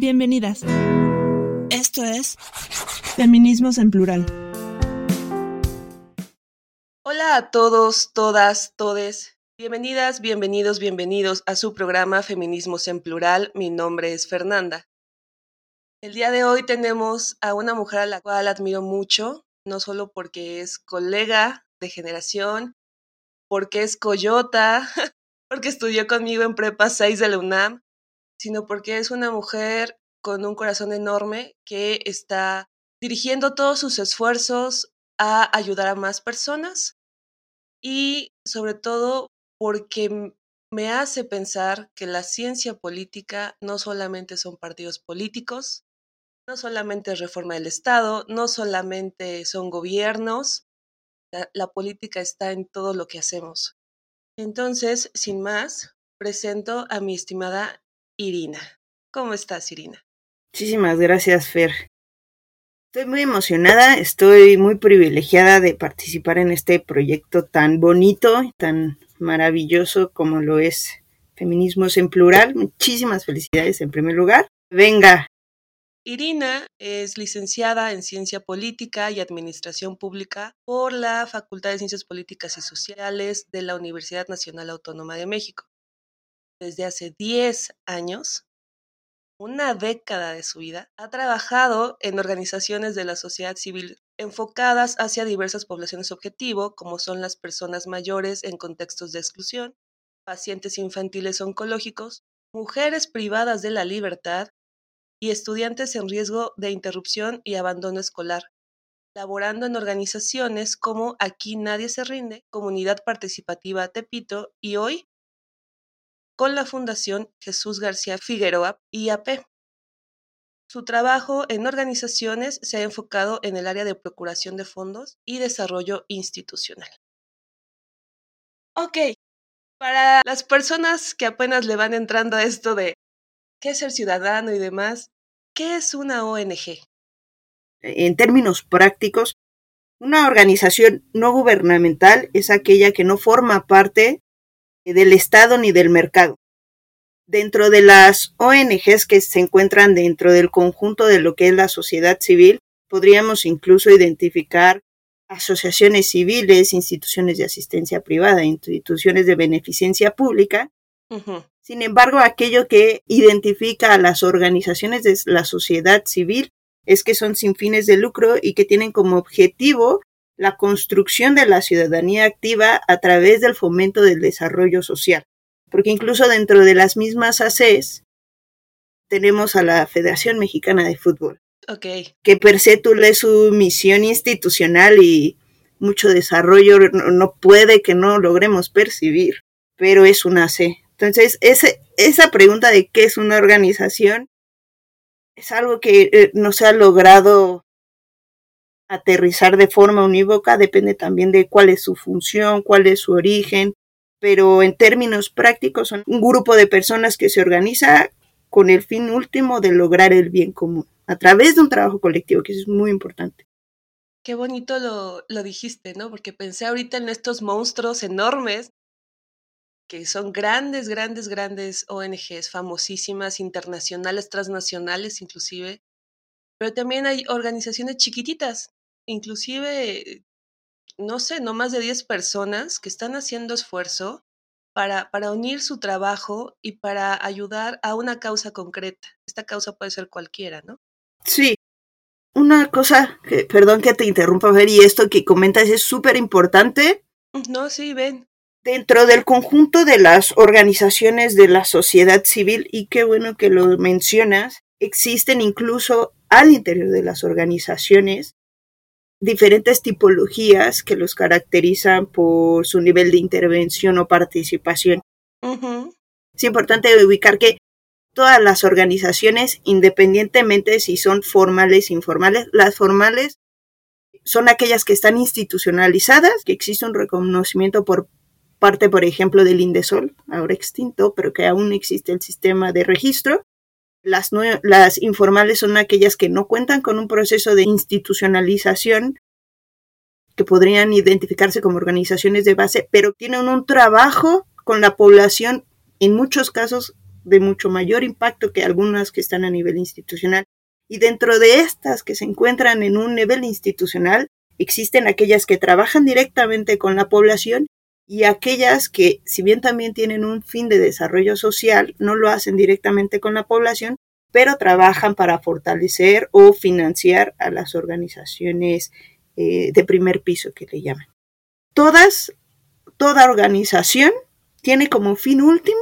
Bienvenidas. Esto es Feminismos en Plural. Hola a todos, todas, todes. Bienvenidas, bienvenidos, bienvenidos a su programa Feminismos en Plural. Mi nombre es Fernanda. El día de hoy tenemos a una mujer a la cual admiro mucho, no solo porque es colega de generación, porque es coyota, porque estudió conmigo en Prepa 6 de la UNAM, sino porque es una mujer con un corazón enorme que está dirigiendo todos sus esfuerzos a ayudar a más personas y sobre todo porque me hace pensar que la ciencia política no solamente son partidos políticos, no solamente es reforma del Estado, no solamente son gobiernos, la, política está en todo lo que hacemos. Entonces, sin más, presento a mi estimada Irina. ¿Cómo estás, Irina? Muchísimas gracias, Fer. Estoy muy emocionada, estoy muy privilegiada de participar en este proyecto tan bonito, tan maravilloso como lo es Feminismos en Plural. Muchísimas felicidades en primer lugar. Venga. Irina es licenciada en Ciencia Política y Administración Pública por la Facultad de Ciencias Políticas y Sociales de la Universidad Nacional Autónoma de México desde hace 10 años, una década de su vida, ha trabajado en organizaciones de la sociedad civil enfocadas hacia diversas poblaciones objetivo, como son las personas mayores en contextos de exclusión, pacientes infantiles oncológicos, mujeres privadas de la libertad y estudiantes en riesgo de interrupción y abandono escolar, laborando en organizaciones como Aquí Nadie se rinde, Comunidad Participativa Tepito y hoy con la Fundación Jesús García Figueroa, IAP. Su trabajo en organizaciones se ha enfocado en el área de procuración de fondos y desarrollo institucional. Ok, para las personas que apenas le van entrando a esto de qué es ser ciudadano y demás, ¿qué es una ONG? En términos prácticos, una organización no gubernamental es aquella que no forma parte del Estado ni del mercado. Dentro de las ONGs que se encuentran dentro del conjunto de lo que es la sociedad civil, podríamos incluso identificar asociaciones civiles, instituciones de asistencia privada, instituciones de beneficencia pública. Sin embargo, aquello que identifica a las organizaciones de la sociedad civil es que son sin fines de lucro y que tienen como objetivo la construcción de la ciudadanía activa a través del fomento del desarrollo social. Porque incluso dentro de las mismas ACES tenemos a la Federación Mexicana de Fútbol. Que per se su misión institucional y mucho desarrollo no, puede que no logremos percibir, pero es una AC. Entonces, ese, esa pregunta de qué es una organización es algo que eh, no se ha logrado aterrizar de forma unívoca, depende también de cuál es su función, cuál es su origen, pero en términos prácticos son un grupo de personas que se organiza con el fin último de lograr el bien común, a través de un trabajo colectivo, que es muy importante. Qué bonito lo, lo dijiste, ¿no? Porque pensé ahorita en estos monstruos enormes que son grandes, grandes, grandes ONGs, famosísimas, internacionales, transnacionales inclusive, pero también hay organizaciones chiquititas inclusive, no sé, no más de 10 personas que están haciendo esfuerzo para, para unir su trabajo y para ayudar a una causa concreta. Esta causa puede ser cualquiera, ¿no? Sí. Una cosa, que, perdón que te interrumpa, Ver, y esto que comentas es súper importante. No, sí, ven. Dentro del conjunto de las organizaciones de la sociedad civil, y qué bueno que lo mencionas, existen incluso al interior de las organizaciones diferentes tipologías que los caracterizan por su nivel de intervención o participación. Es importante ubicar que todas las organizaciones, independientemente si son formales o informales, las formales son aquellas que están institucionalizadas, que existe un reconocimiento por parte, por ejemplo, del INDESOL, ahora extinto, pero que aún existe el sistema de registro, las, las informales son aquellas que no cuentan con un proceso de institucionalización que podrían identificarse como organizaciones de base, pero tienen un trabajo con la población en muchos casos de mucho mayor impacto que algunas que están a nivel institucional. Y dentro de estas que se encuentran en un nivel institucional, existen aquellas que trabajan directamente con la población y aquellas que, si bien también tienen un fin de desarrollo social, no lo hacen directamente con la población, pero trabajan para fortalecer o financiar a las organizaciones eh, de primer piso que le llaman. Todas, toda organización tiene como fin último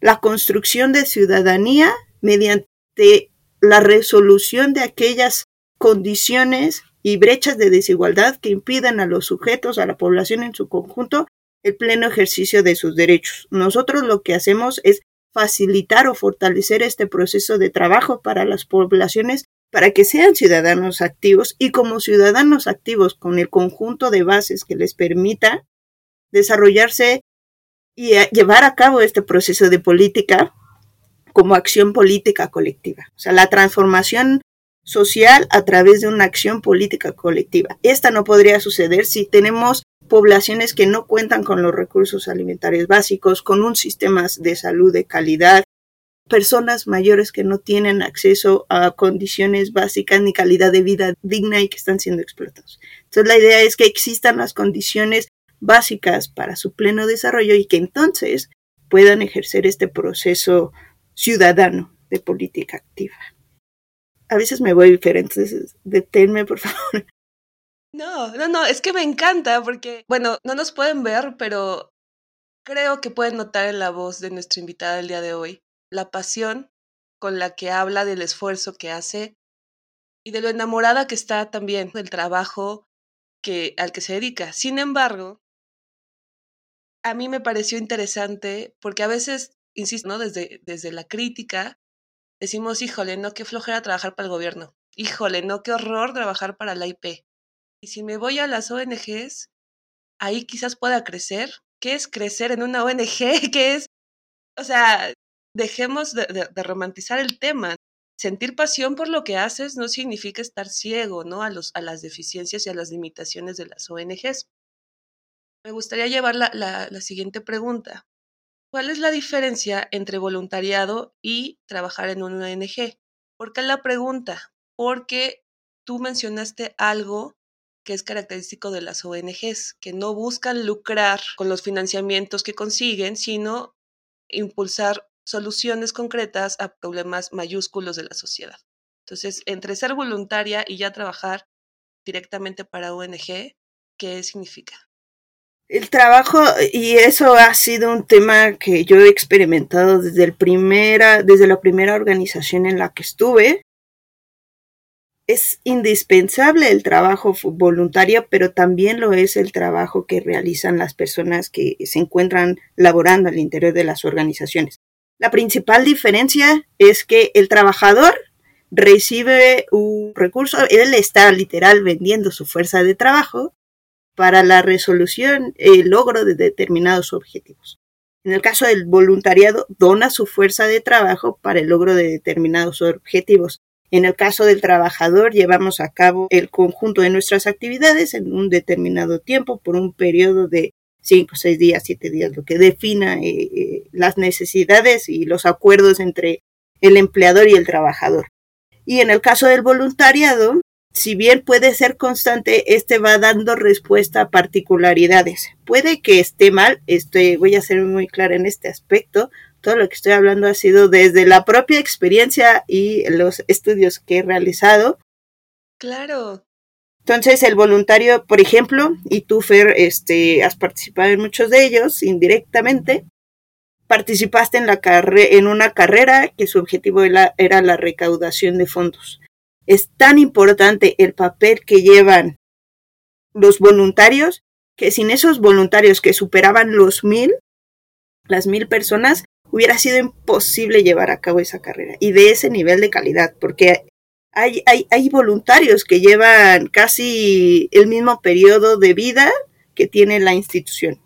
la construcción de ciudadanía mediante la resolución de aquellas condiciones y brechas de desigualdad que impidan a los sujetos, a la población en su conjunto, el pleno ejercicio de sus derechos. Nosotros lo que hacemos es facilitar o fortalecer este proceso de trabajo para las poblaciones para que sean ciudadanos activos y como ciudadanos activos con el conjunto de bases que les permita desarrollarse y llevar a cabo este proceso de política como acción política colectiva. O sea, la transformación social a través de una acción política colectiva. Esta no podría suceder si tenemos poblaciones que no cuentan con los recursos alimentarios básicos, con un sistema de salud de calidad, personas mayores que no tienen acceso a condiciones básicas ni calidad de vida digna y que están siendo explotados. Entonces la idea es que existan las condiciones básicas para su pleno desarrollo y que entonces puedan ejercer este proceso ciudadano de política activa. A veces me voy diferente, deténme por favor. No, no, no, es que me encanta porque, bueno, no nos pueden ver, pero creo que pueden notar en la voz de nuestra invitada del día de hoy la pasión con la que habla del esfuerzo que hace y de lo enamorada que está también del trabajo que, al que se dedica. Sin embargo, a mí me pareció interesante porque a veces, insisto, ¿no? desde, desde la crítica, decimos, híjole, no, qué flojera trabajar para el gobierno. Híjole, no, qué horror trabajar para la IP. Y si me voy a las ONGs, ahí quizás pueda crecer. ¿Qué es crecer en una ONG? ¿Qué es? O sea, dejemos de, romantizar el tema. Sentir pasión por lo que haces no significa estar ciego, ¿no? A, los, a las deficiencias y a las limitaciones de las ONGs. Me gustaría llevar la, la siguiente pregunta. ¿Cuál es la diferencia entre voluntariado y trabajar en una ONG? ¿Por qué la pregunta? Porque tú mencionaste algo que es característico de las ONGs, que no buscan lucrar con los financiamientos que consiguen, sino impulsar soluciones concretas a problemas mayúsculos de la sociedad. Entonces, entre ser voluntaria y ya trabajar directamente para ONG, ¿qué significa? El trabajo, y eso ha sido un tema que yo he experimentado desde, el primera, desde la primera organización en la que estuve, es indispensable el trabajo voluntario, pero también lo es el trabajo que realizan las personas que se encuentran laborando al interior de las organizaciones. La principal diferencia es que el trabajador recibe un recurso, él está literal vendiendo su fuerza de trabajo para la resolución, el logro de determinados objetivos. En el caso del voluntariado, dona su fuerza de trabajo para el logro de determinados objetivos. En el caso del trabajador, llevamos a cabo el conjunto de nuestras actividades en un determinado tiempo por un periodo de cinco, seis días, siete días, lo que defina eh, eh, las necesidades y los acuerdos entre el empleador y el trabajador. Y en el caso del voluntariado, si bien puede ser constante, este va dando respuesta a particularidades. Puede que esté mal, estoy, voy a ser muy clara en este aspecto, todo lo que estoy hablando ha sido desde la propia experiencia y los estudios que he realizado. Claro. Entonces, el voluntario, por ejemplo, y tú, Fer, este, has participado en muchos de ellos indirectamente, participaste en, la en una carrera que su objetivo era, era la recaudación de fondos. Es tan importante el papel que llevan los voluntarios que sin esos voluntarios que superaban los mil, las mil personas, hubiera sido imposible llevar a cabo esa carrera y de ese nivel de calidad, porque hay, hay, voluntarios que llevan casi el mismo periodo de vida que tiene la institución.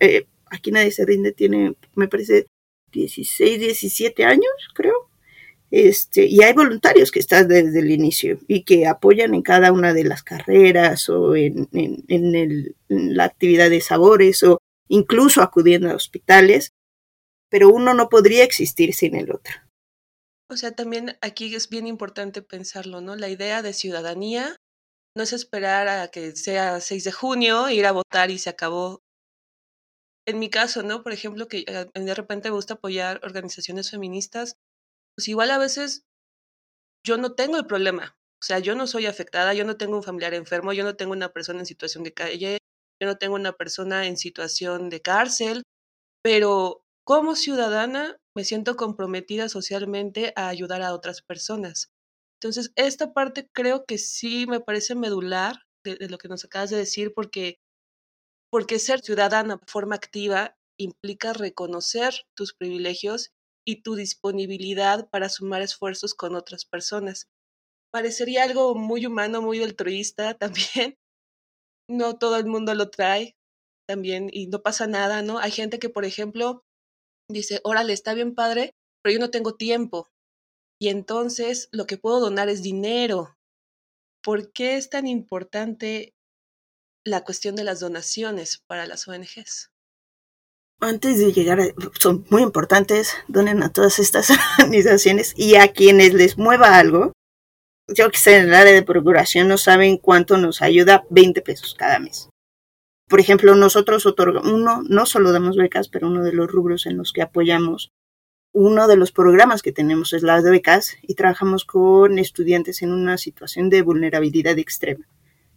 Eh, aquí nadie se rinde, tiene, me parece, 16, 17 años, creo. Este, y hay voluntarios que están desde el inicio y que apoyan en cada una de las carreras o en, en, en, el, en la actividad de sabores o incluso acudiendo a hospitales pero uno no podría existir sin el otro. O sea, también aquí es bien importante pensarlo, ¿no? La idea de ciudadanía no es esperar a que sea 6 de junio, ir a votar y se acabó. En mi caso, ¿no? Por ejemplo, que eh, de repente me gusta apoyar organizaciones feministas, pues igual a veces yo no tengo el problema. O sea, yo no soy afectada, yo no tengo un familiar enfermo, yo no tengo una persona en situación de calle, yo no tengo una persona en situación de cárcel, pero como ciudadana me siento comprometida socialmente a ayudar a otras personas. Entonces, esta parte creo que sí me parece medular de, lo que nos acabas de decir, porque, porque ser ciudadana de forma activa implica reconocer tus privilegios y tu disponibilidad para sumar esfuerzos con otras personas. Parecería algo muy humano, muy altruista también. No todo el mundo lo trae también y no pasa nada, ¿no? Hay gente que, por ejemplo, dice, órale, está bien padre, pero yo no tengo tiempo. Y entonces lo que puedo donar es dinero. ¿Por qué es tan importante la cuestión de las donaciones para las ONGs? Antes de llegar, a, son muy importantes, donen a todas estas organizaciones y a quienes les mueva algo. Yo que sé, en el área de procuración no saben cuánto nos ayuda 20 pesos cada mes. Por ejemplo, nosotros otorgamos, uno, no solo damos becas, pero uno de los rubros en los que apoyamos, uno de los programas que tenemos es la de becas y trabajamos con estudiantes en una situación de vulnerabilidad extrema,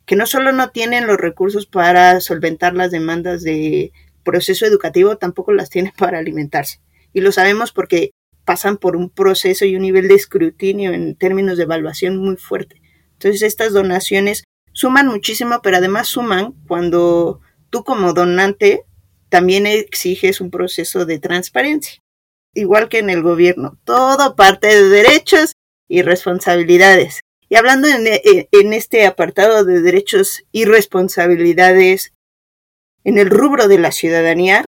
que no solo no tienen los recursos para solventar las demandas de proceso educativo, tampoco las tienen para alimentarse. Y lo sabemos porque pasan por un proceso y un nivel de escrutinio en términos de evaluación muy fuerte. Entonces, estas donaciones suman muchísimo, pero además suman cuando tú como donante también exiges un proceso de transparencia, igual que en el gobierno. Todo parte de derechos y responsabilidades. Y hablando en, en este apartado de derechos y responsabilidades en el rubro de la ciudadanía,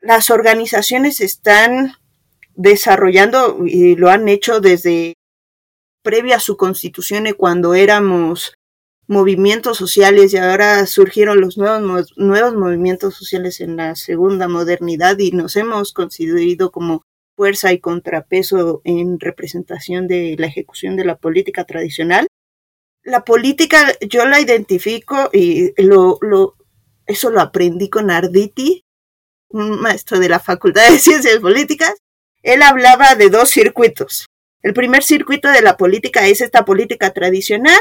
las organizaciones están desarrollando y lo han hecho desde previa a su constitución y cuando éramos movimientos sociales y ahora surgieron los nuevos, nuevos movimientos sociales en la segunda modernidad y nos hemos considerado como fuerza y contrapeso en representación de la ejecución de la política tradicional. La política yo la identifico y lo, lo, eso lo aprendí con Arditi, un maestro de la Facultad de Ciencias Políticas. Él hablaba de dos circuitos. El primer circuito de la política es esta política tradicional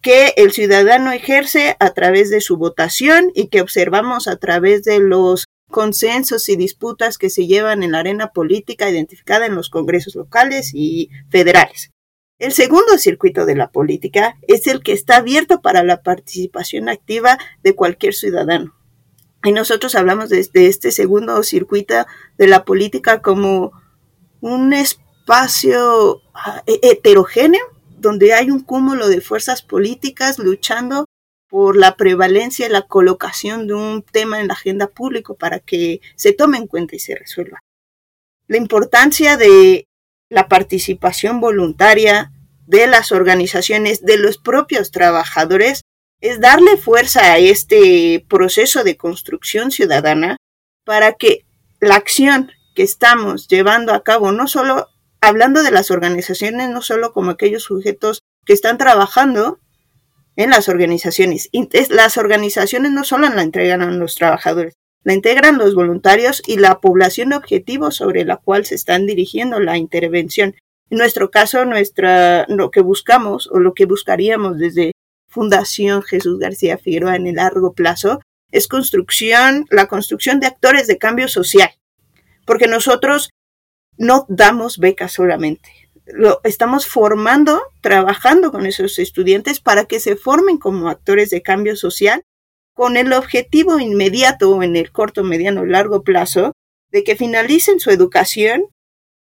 que el ciudadano ejerce a través de su votación y que observamos a través de los consensos y disputas que se llevan en la arena política identificada en los congresos locales y federales. El segundo circuito de la política es el que está abierto para la participación activa de cualquier ciudadano. Y nosotros hablamos de, este segundo circuito de la política como un espacio ah, heterogéneo donde hay un cúmulo de fuerzas políticas luchando por la prevalencia y la colocación de un tema en la agenda pública para que se tome en cuenta y se resuelva. La importancia de la participación voluntaria de las organizaciones, de los propios trabajadores, es darle fuerza a este proceso de construcción ciudadana para que la acción que estamos llevando a cabo no solo hablando de las organizaciones no solo como aquellos sujetos que están trabajando en las organizaciones. Las organizaciones no solo la entregan a los trabajadores, la integran los voluntarios y la población objetivo sobre la cual se están dirigiendo la intervención. En nuestro caso, nuestra, lo que buscamos o lo que buscaríamos desde Fundación Jesús García Figueroa en el largo plazo es construcción, la construcción de actores de cambio social. Porque nosotros no damos becas solamente. Lo estamos formando, trabajando con esos estudiantes para que se formen como actores de cambio social con el objetivo inmediato en el corto, mediano largo plazo de que finalicen su educación,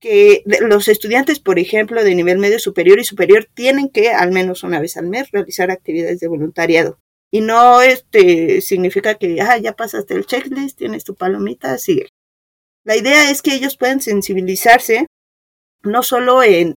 que los estudiantes, por ejemplo, de nivel medio superior y superior tienen que al menos una vez al mes realizar actividades de voluntariado. Y no este significa que ah, ya pasaste el checklist, tienes tu palomita, sigue. La idea es que ellos puedan sensibilizarse no solo en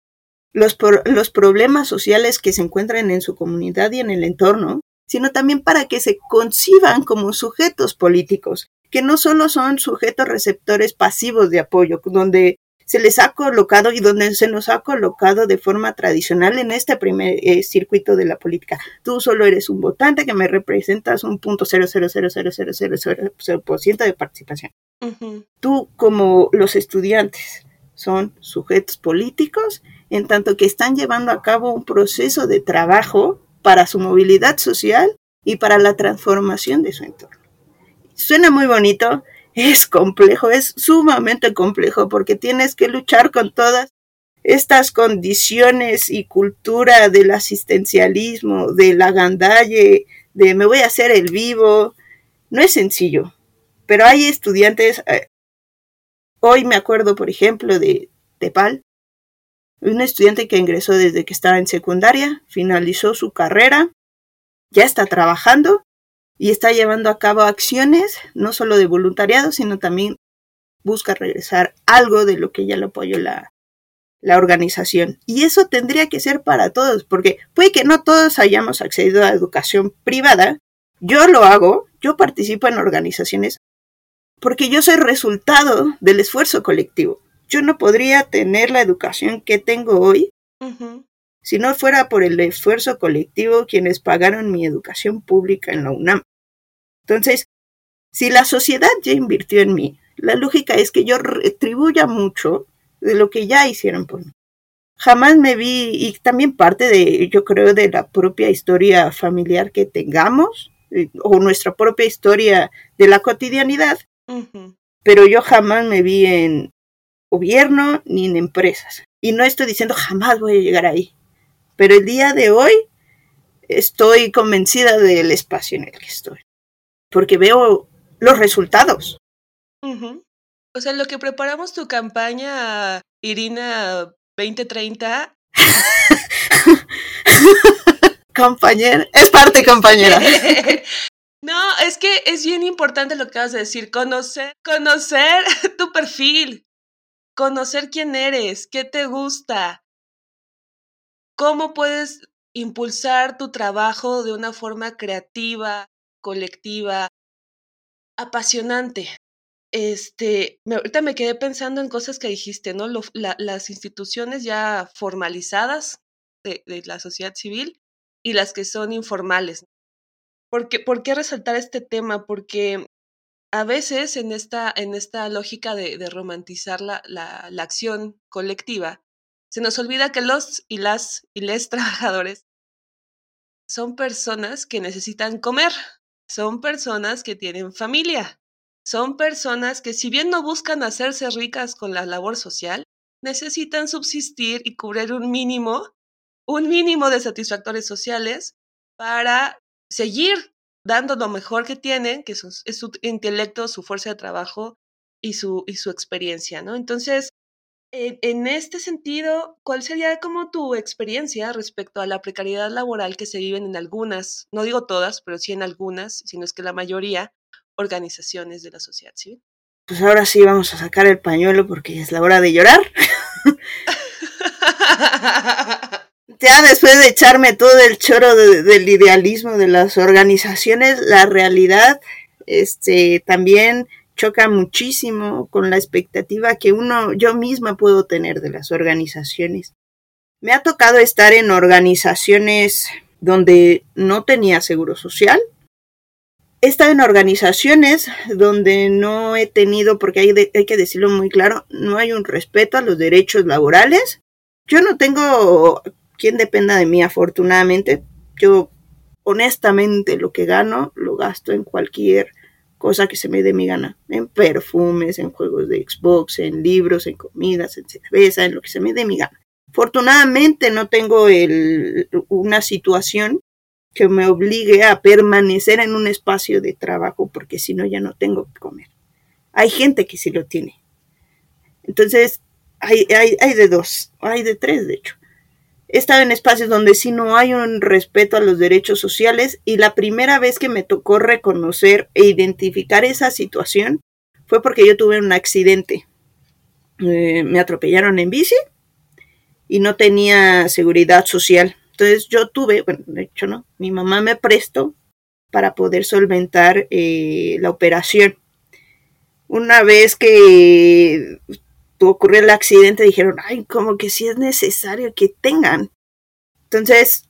los, los problemas sociales que se encuentran en su comunidad y en el entorno, sino también para que se conciban como sujetos políticos, que no solo son sujetos receptores pasivos de apoyo, donde se les ha colocado y donde se nos ha colocado de forma tradicional en este primer eh, circuito de la política. Tú solo eres un votante que me representas un punto cero cero cero cero cero cero cero por ciento de participación. Tú como los estudiantes son sujetos políticos en tanto que están llevando a cabo un proceso de trabajo para su movilidad social y para la transformación de su entorno. Suena muy bonito, es complejo, es sumamente complejo porque tienes que luchar con todas estas condiciones y cultura del asistencialismo, del agandalle, de me voy a hacer el vivo. No es sencillo, pero hay estudiantes, eh, hoy me acuerdo, por ejemplo, de Tepal, un estudiante que ingresó desde que estaba en secundaria, finalizó su carrera, ya está trabajando y está llevando a cabo acciones, no solo de voluntariado, sino también busca regresar algo de lo que ya lo apoyó la, la organización. Y eso tendría que ser para todos, porque puede que no todos hayamos accedido a educación privada. Yo lo hago, yo participo en organizaciones porque yo soy resultado del esfuerzo colectivo. Yo no podría tener la educación que tengo hoy si no fuera por el esfuerzo colectivo quienes pagaron mi educación pública en la UNAM. Entonces, si la sociedad ya invirtió en mí, la lógica es que yo retribuya mucho de lo que ya hicieron por mí. Jamás me vi, y también parte de, yo creo, de la propia historia familiar que tengamos, eh, o nuestra propia historia de la cotidianidad, pero yo jamás me vi en gobierno ni en empresas. Y no estoy diciendo jamás voy a llegar ahí, pero el día de hoy estoy convencida del espacio en el que estoy, porque veo los resultados. O sea, lo que preparamos tu campaña, Irina 2030. compañera, es parte compañera. no, es que es bien importante lo que vas a decir, conocer, conocer tu perfil, conocer quién eres, qué te gusta, cómo puedes impulsar tu trabajo de una forma creativa, colectiva, apasionante. Este, ahorita me quedé pensando en cosas que dijiste, ¿no? las instituciones ya formalizadas de, la sociedad civil y las que son informales. ¿Por qué, ¿Por qué resaltar este tema? Porque a veces en esta, en esta lógica de, romantizar la, acción colectiva, se nos olvida que los y las y les trabajadores son personas que necesitan comer, son personas que tienen familia, son personas que si bien no buscan hacerse ricas con la labor social, necesitan subsistir y cubrir un mínimo, un mínimo de satisfactores sociales para seguir dando lo mejor que tienen, que es su, intelecto, su fuerza de trabajo y su, y su experiencia, ¿no? Entonces, en, este sentido, ¿cuál sería como tu experiencia respecto a la precariedad laboral que se viven en algunas, no digo todas, pero sí en algunas, sino es que la mayoría, organizaciones de la sociedad civil? Pues ahora sí vamos a sacar el pañuelo porque es la hora de llorar. ya después de echarme todo el choro del idealismo de las organizaciones, la realidad, este, también choca muchísimo con la expectativa que uno, yo misma puedo tener de las organizaciones. Me ha tocado estar en organizaciones donde no tenía seguro social. He estado en organizaciones donde no he tenido, porque hay, hay que decirlo muy claro, no hay un respeto a los derechos laborales. Yo no tengo quien dependa de mí, afortunadamente. Yo, honestamente, lo que gano lo gasto en cualquier cosa que se me dé mi gana, en perfumes, en juegos de Xbox, en libros, en comidas, en cerveza, en lo que se me dé mi gana. Afortunadamente no tengo el, una situación que me obligue a permanecer en un espacio de trabajo porque si no ya no tengo que comer. Hay gente que sí lo tiene. Entonces, hay, hay, hay de dos, hay de tres de hecho. He estado en espacios donde sí no hay un respeto a los derechos sociales y la primera vez que me tocó reconocer e identificar esa situación fue porque yo tuve un accidente. Eh, me atropellaron en bici y no tenía seguridad social. Entonces yo tuve, bueno, de hecho no, mi mamá me prestó para poder solventar eh, la operación. Una vez que ocurrió el accidente, dijeron, ay, como que sí es necesario que tengan. Entonces,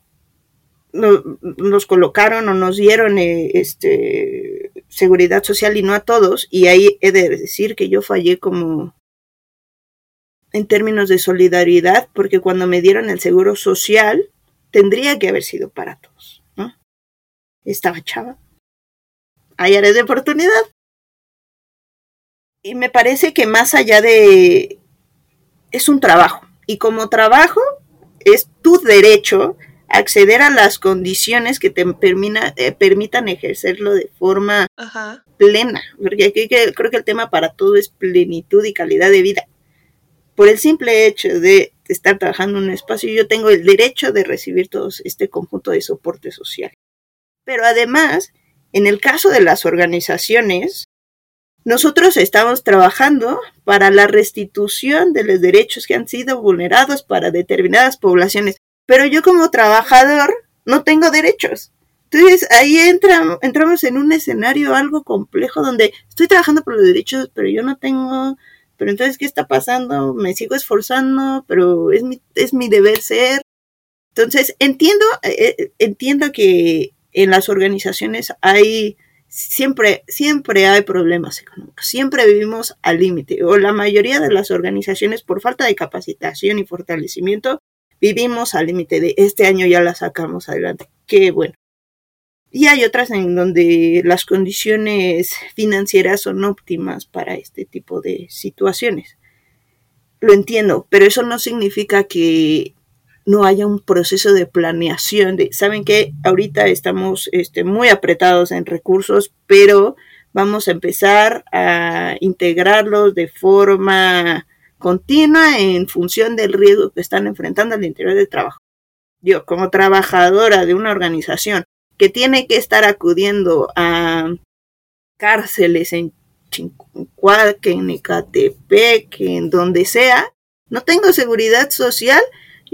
nos colocaron o nos dieron eh, este, seguridad social y no a todos, y ahí he de decir que yo fallé como en términos de solidaridad, porque cuando me dieron el seguro social, tendría que haber sido para todos, ¿no? Estaba chava. Hay áreas de oportunidad. Y me parece que más allá de... es un trabajo. Y como trabajo, es tu derecho acceder a las condiciones que te eh, permitan ejercerlo de forma plena, porque aquí creo que el tema para todo es plenitud y calidad de vida. Por el simple hecho de estar trabajando en un espacio, yo tengo el derecho de recibir todo este conjunto de soporte social. Pero además, en el caso de las organizaciones, nosotros estamos trabajando para la restitución de los derechos que han sido vulnerados para determinadas poblaciones pero yo como trabajador no tengo derechos. Entonces ahí entra, entramos en un escenario algo complejo donde estoy trabajando por los derechos, pero yo no tengo, pero entonces, ¿qué está pasando? Me sigo esforzando, pero es mi, es mi deber ser. Entonces, entiendo, eh, eh, entiendo que en las organizaciones hay, siempre, siempre hay problemas económicos, siempre vivimos al límite, o la mayoría de las organizaciones por falta de capacitación y fortalecimiento vivimos al límite de este año ya la sacamos adelante. Qué bueno. Y hay otras en donde las condiciones financieras son óptimas para este tipo de situaciones. Lo entiendo, pero eso no significa que no haya un proceso de planeación saben que ahorita estamos este, muy apretados en recursos, pero vamos a empezar a integrarlos de forma continua en función del riesgo que están enfrentando al interior del trabajo. Yo, como trabajadora de una organización que tiene que estar acudiendo a cárceles en Chincuaque, en Ecatepec, en donde sea, no tengo seguridad social,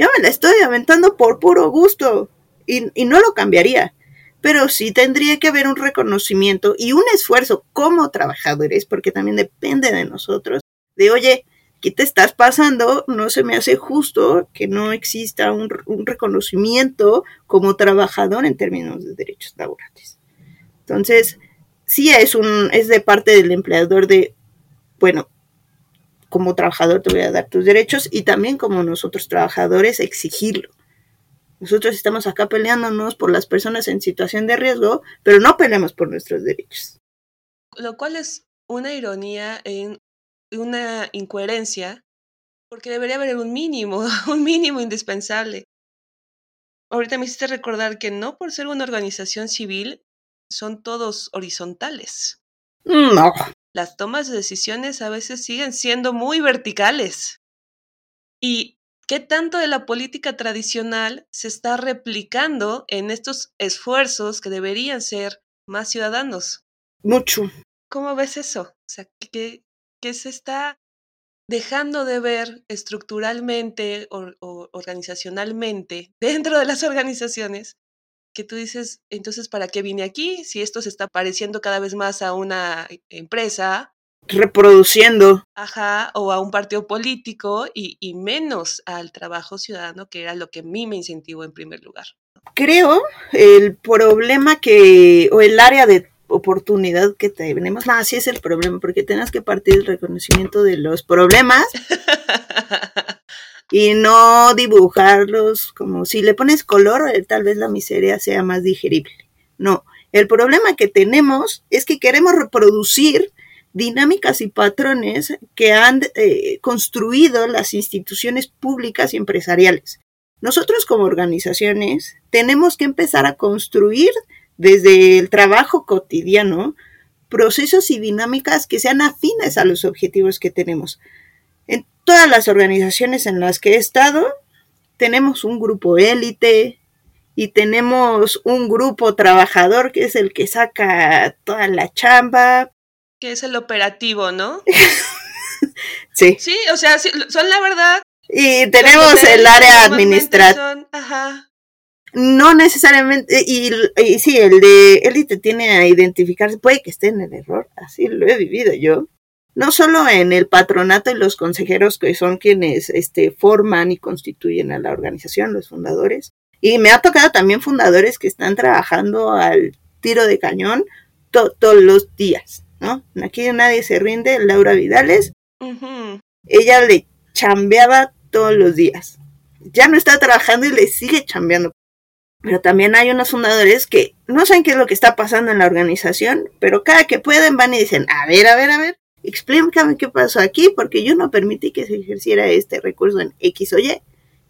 yo me la estoy aventando por puro gusto y, y no lo cambiaría. Pero sí tendría que haber un reconocimiento y un esfuerzo como trabajadores, porque también depende de nosotros, de oye, ¿qué te estás pasando? No se me hace justo que no exista un, reconocimiento como trabajador en términos de derechos laborales. Entonces, sí es un, es de parte del empleador de, bueno, como trabajador te voy a dar tus derechos y también como nosotros trabajadores exigirlo. Nosotros estamos acá peleándonos por las personas en situación de riesgo, pero no peleamos por nuestros derechos. Lo cual es una ironía en una incoherencia, porque debería haber un mínimo, un mínimo indispensable. Ahorita me hiciste recordar que no por ser una organización civil son todos horizontales. No. Las tomas de decisiones a veces siguen siendo muy verticales. ¿Y qué tanto de la política tradicional se está replicando en estos esfuerzos que deberían ser más ciudadanos? Mucho. ¿Cómo ves eso? O sea, ¿qué, que se está dejando de ver estructuralmente o, organizacionalmente dentro de las organizaciones que tú dices, entonces, ¿para qué vine aquí? Si esto se está pareciendo cada vez más a una empresa. Reproduciendo. Ajá, o a un partido político y, y menos al trabajo ciudadano, que era lo que a mí me incentivó en primer lugar. Creo el problema que, o el área de oportunidad que tenemos. No, así es el problema, porque tenemos que partir del reconocimiento de los problemas y no dibujarlos como si le pones color, eh, tal vez la miseria sea más digerible. No, el problema que tenemos es que queremos reproducir dinámicas y patrones que han eh, construido las instituciones públicas y empresariales. Nosotros como organizaciones tenemos que empezar a construir desde el trabajo cotidiano, procesos y dinámicas que sean afines a los objetivos que tenemos. En todas las organizaciones en las que he estado, tenemos un grupo élite y tenemos un grupo trabajador que es el que saca toda la chamba. Que es el operativo, ¿no? sí. Sí, o sea, son la verdad. Y tenemos el área administrativa. Ajá. No necesariamente, y, y sí, el de élite tiene a identificarse, puede que esté en el error, así lo he vivido yo, no solo en el patronato y los consejeros que son quienes este, forman y constituyen a la organización, los fundadores, y me ha tocado también fundadores que están trabajando al tiro de cañón todos los días, ¿no? Aquí nadie se rinde, Laura Vidales, ella le chambeaba todos los días. Ya no está trabajando y le sigue chambeando. Pero también hay unos fundadores que no saben qué es lo que está pasando en la organización, pero cada que pueden van y dicen, a ver, a ver, a ver, explícame qué pasó aquí, porque yo no permití que se ejerciera este recurso en X o Y.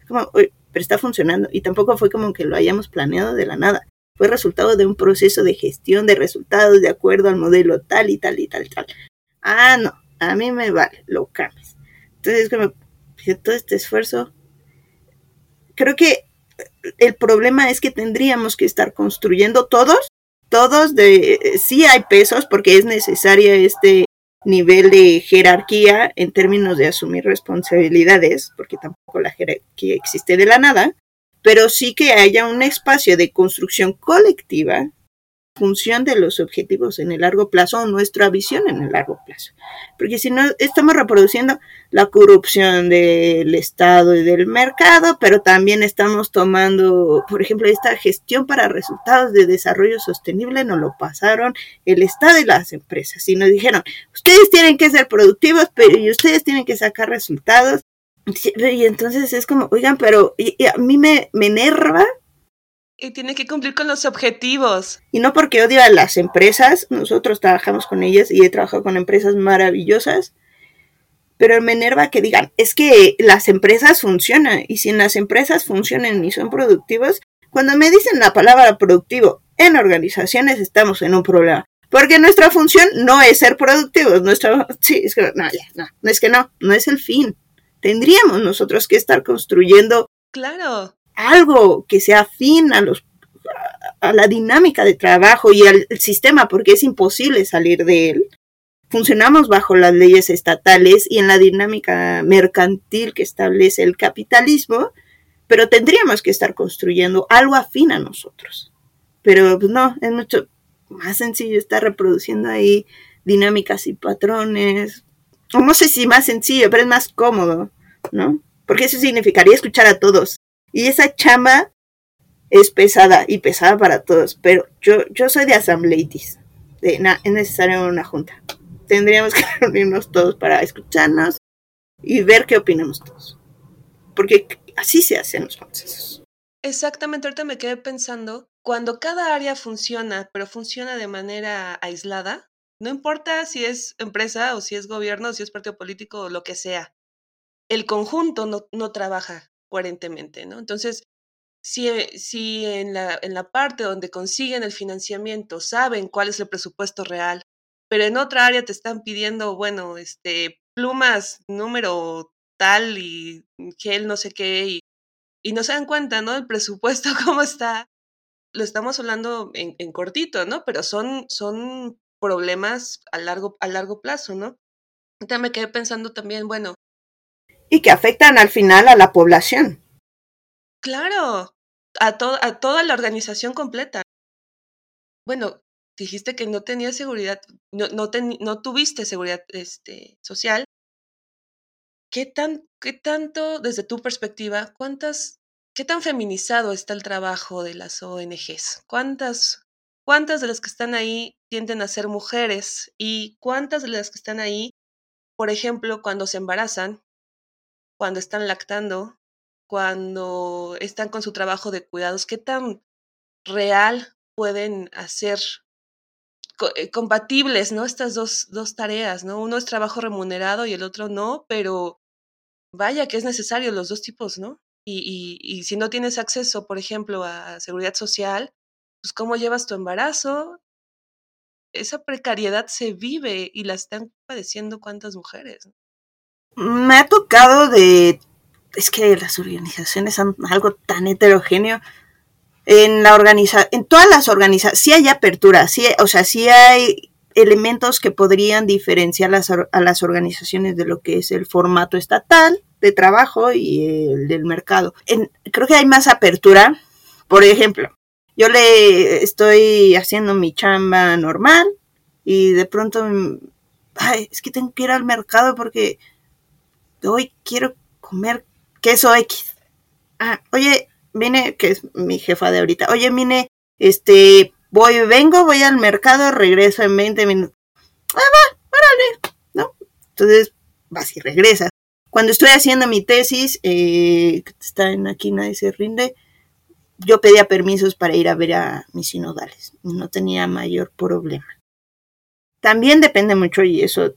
Como, pero está funcionando. Y tampoco fue como que lo hayamos planeado de la nada. Fue resultado de un proceso de gestión de resultados de acuerdo al modelo tal y tal y tal y tal. Ah, no, a mí me vale, lo cambies. Entonces, como, todo este esfuerzo, creo que el problema es que tendríamos que estar construyendo todos, todos de, sí hay pesos porque es necesario este nivel de jerarquía en términos de asumir responsabilidades, porque tampoco la jerarquía existe de la nada, pero sí que haya un espacio de construcción colectiva función de los objetivos en el largo plazo o nuestra visión en el largo plazo. Porque si no, estamos reproduciendo la corrupción del Estado y del mercado, pero también estamos tomando, por ejemplo, esta gestión para resultados de desarrollo sostenible, nos lo pasaron el Estado y las empresas. Y nos dijeron, ustedes tienen que ser productivos, pero y ustedes tienen que sacar resultados. Y entonces es como, oigan, pero a mí me, me enerva y tiene que cumplir con los objetivos. Y no porque odio a las empresas, nosotros trabajamos con ellas y he trabajado con empresas maravillosas, pero me enerva que digan, es que las empresas funcionan y si las empresas funcionan y son productivos, cuando me dicen la palabra productivo en organizaciones estamos en un problema. Porque nuestra función no es ser productivos, nuestra, sí, es que no, no, no es que no, no es el fin. Tendríamos nosotros que estar construyendo claro algo que sea afín a los a la dinámica de trabajo y al sistema porque es imposible salir de él. Funcionamos bajo las leyes estatales y en la dinámica mercantil que establece el capitalismo, pero tendríamos que estar construyendo algo afín a nosotros. Pero pues, no, es mucho más sencillo estar reproduciendo ahí dinámicas y patrones. No sé si más sencillo, pero es más cómodo, ¿no? Porque eso significaría escuchar a todos y esa chamba es pesada y pesada para todos, pero yo, yo soy de asambleitis. De, es necesario una junta. Tendríamos que reunirnos todos para escucharnos y ver qué opinamos todos. Porque así se hacen los procesos. Exactamente, ahorita me quedé pensando, cuando cada área funciona, pero funciona de manera aislada, no importa si es empresa o si es gobierno o si es partido político o lo que sea, el conjunto no, no trabaja coherentemente, ¿no? Entonces, si, eh, si en, la, en la parte donde consiguen el financiamiento saben cuál es el presupuesto real, pero en otra área te están pidiendo, bueno, este, plumas número tal y gel no sé qué, y, y no se dan cuenta, ¿no? El presupuesto, cómo está. Lo estamos hablando en, en cortito, ¿no? Pero son, son problemas a largo, a largo plazo, ¿no? Ahorita me quedé pensando también, bueno, y que afectan al final a la población. Claro, a, a toda la organización completa. Bueno, dijiste que no tenías seguridad, no, no, no tuviste seguridad este, social. ¿Qué, tan, ¿Qué tanto, desde tu perspectiva, cuántas, qué tan feminizado está el trabajo de las ONGs? ¿Cuántas, cuántas de las que están ahí tienden a ser mujeres? ¿Y cuántas de las que están ahí, por ejemplo, cuando se embarazan, cuando están lactando, cuando están con su trabajo de cuidados, qué tan real pueden hacer eh, compatibles, ¿no? Estas dos, dos tareas, ¿no? Uno es trabajo remunerado y el otro no, pero vaya que es necesario los dos tipos, ¿no? Y, y, y si no tienes acceso, por ejemplo, a seguridad social, pues cómo llevas tu embarazo, esa precariedad se vive y la están padeciendo cuántas mujeres. ¿no? Me ha tocado de... Es que las organizaciones son algo tan heterogéneo. En la organiza en todas las organizaciones, sí hay apertura, sí, o sea, sí hay elementos que podrían diferenciar las, a las organizaciones de lo que es el formato estatal de trabajo y el del mercado. creo que hay más apertura. Por ejemplo, yo le estoy haciendo mi chamba normal y de pronto ay, es que tengo que ir al mercado porque hoy quiero comer queso X. Ah, oye, vine, que es mi jefa de ahorita, oye, vine, este, voy, vengo, voy al mercado, regreso en 20 minutos. Ah, va, órale, ¿no? Entonces, vas y regresas. Cuando estoy haciendo mi tesis, eh, está en aquí, nadie se rinde, yo pedía permisos para ir a ver a mis sinodales. No tenía mayor problema. También depende mucho, y eso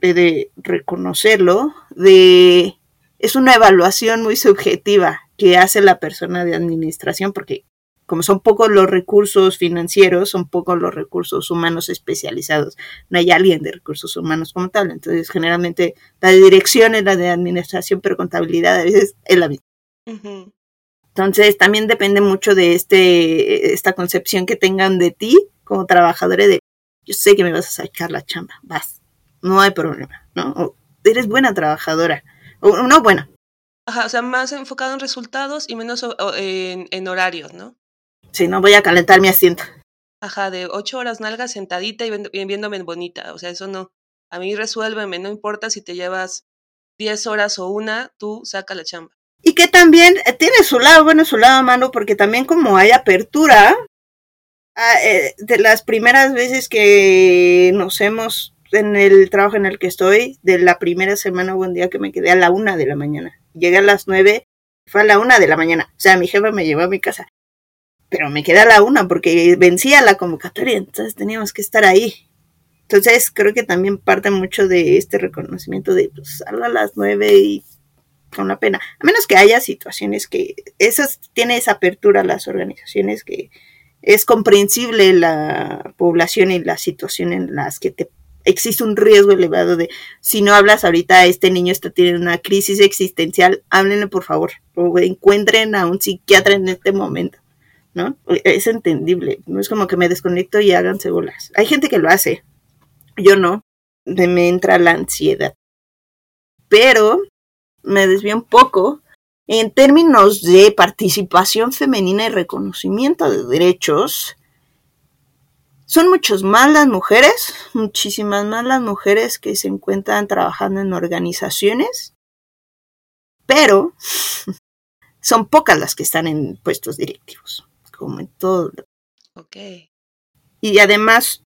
de reconocerlo, de es una evaluación muy subjetiva que hace la persona de administración, porque como son pocos los recursos financieros, son pocos los recursos humanos especializados. No hay alguien de recursos humanos como tal. Entonces, generalmente la dirección es la de administración, pero contabilidad a veces es la misma. Entonces, también depende mucho de este, esta concepción que tengan de ti como trabajadora de, yo sé que me vas a sacar la chamba, vas, no hay problema, ¿no? eres buena trabajadora, o no buena. Ajá, o sea, más enfocado en resultados y menos en, en horarios, ¿no? Sí, no voy a calentar mi asiento. Ajá, de ocho horas nalgas sentadita y viéndome bonita. O sea, eso no. A mí resuélveme, no importa si te llevas diez horas o una, tú saca la chamba. Y que también eh, tiene su lado bueno, su lado malo, porque también como hay apertura, ah, eh, de las primeras veces que nos hemos, en el trabajo en el que estoy, de la primera semana hubo un día que me quedé a la una de la mañana. Llegué a las nueve, fue a la una de la mañana. O sea, mi jefa me llevó a mi casa pero me queda la una porque vencía la convocatoria, entonces teníamos que estar ahí. Entonces creo que también parte mucho de este reconocimiento de pues a las nueve y con la pena, a menos que haya situaciones que esas tiene esa apertura a las organizaciones que es comprensible la población y la situación en las que te existe un riesgo elevado de si no hablas ahorita este niño está teniendo una crisis existencial, háblenle por favor o encuentren a un psiquiatra en este momento ¿no? Es entendible, no es como que me desconecto y háganse bolas. Hay gente que lo hace, yo no, me entra la ansiedad. Pero me desvío un poco en términos de participación femenina y reconocimiento de derechos. Son muchos más las mujeres, muchísimas más las mujeres que se encuentran trabajando en organizaciones, pero son pocas las que están en puestos directivos como en todo. Ok. Y además,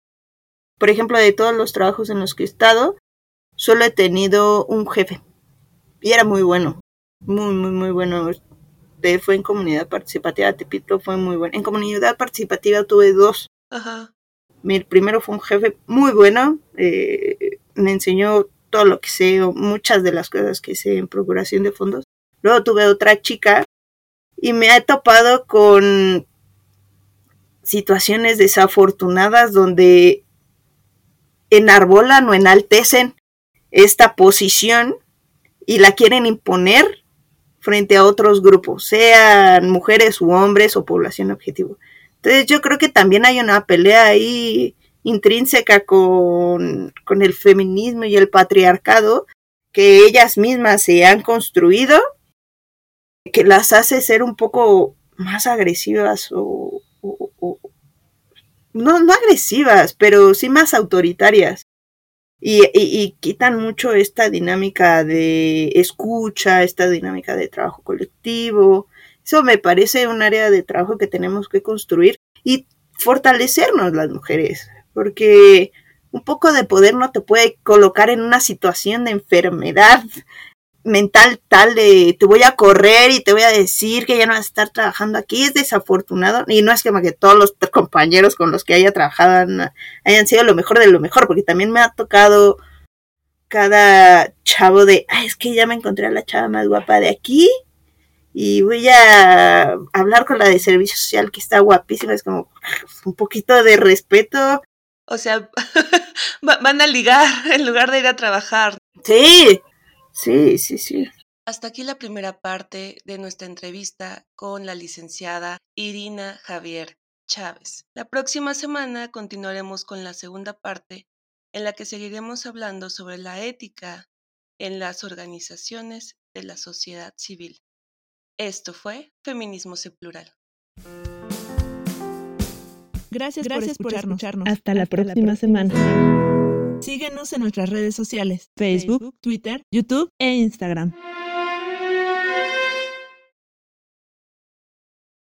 por ejemplo, de todos los trabajos en los que he estado, solo he tenido un jefe. Y era muy bueno. Muy, muy, muy bueno. Fue en comunidad participativa, Tepito fue muy bueno. En comunidad participativa tuve dos. Ajá. Mi primero fue un jefe muy bueno. Eh, me enseñó todo lo que sé, muchas de las cosas que sé en procuración de fondos. Luego tuve otra chica y me he topado con situaciones desafortunadas donde enarbolan o enaltecen esta posición y la quieren imponer frente a otros grupos, sean mujeres u hombres o población objetivo. Entonces yo creo que también hay una pelea ahí intrínseca con, con el feminismo y el patriarcado que ellas mismas se han construido, que las hace ser un poco más agresivas o, no, no agresivas, pero sí más autoritarias. Y, y, quitan mucho esta dinámica de escucha, esta dinámica de trabajo colectivo. Eso me parece un área de trabajo que tenemos que construir y fortalecernos las mujeres, porque un poco de poder no te puede colocar en una situación de enfermedad mental tal de te voy a correr y te voy a decir que ya no vas a estar trabajando aquí es desafortunado y no es como que todos los compañeros con los que haya trabajado hayan sido lo mejor de lo mejor porque también me ha tocado cada chavo de ay es que ya me encontré a la chava más guapa de aquí y voy a hablar con la de servicio social que está guapísima es como un poquito de respeto o sea van a ligar en lugar de ir a trabajar sí Sí, sí, sí. Hasta aquí la primera parte de nuestra entrevista con la licenciada Irina Javier Chávez. La próxima semana continuaremos con la segunda parte en la que seguiremos hablando sobre la ética en las organizaciones de la sociedad civil. Esto fue Feminismos en Plural. Gracias, Gracias por, escucharnos. Hasta, la próxima semana. Síguenos en nuestras redes sociales, Facebook, Twitter, YouTube e Instagram.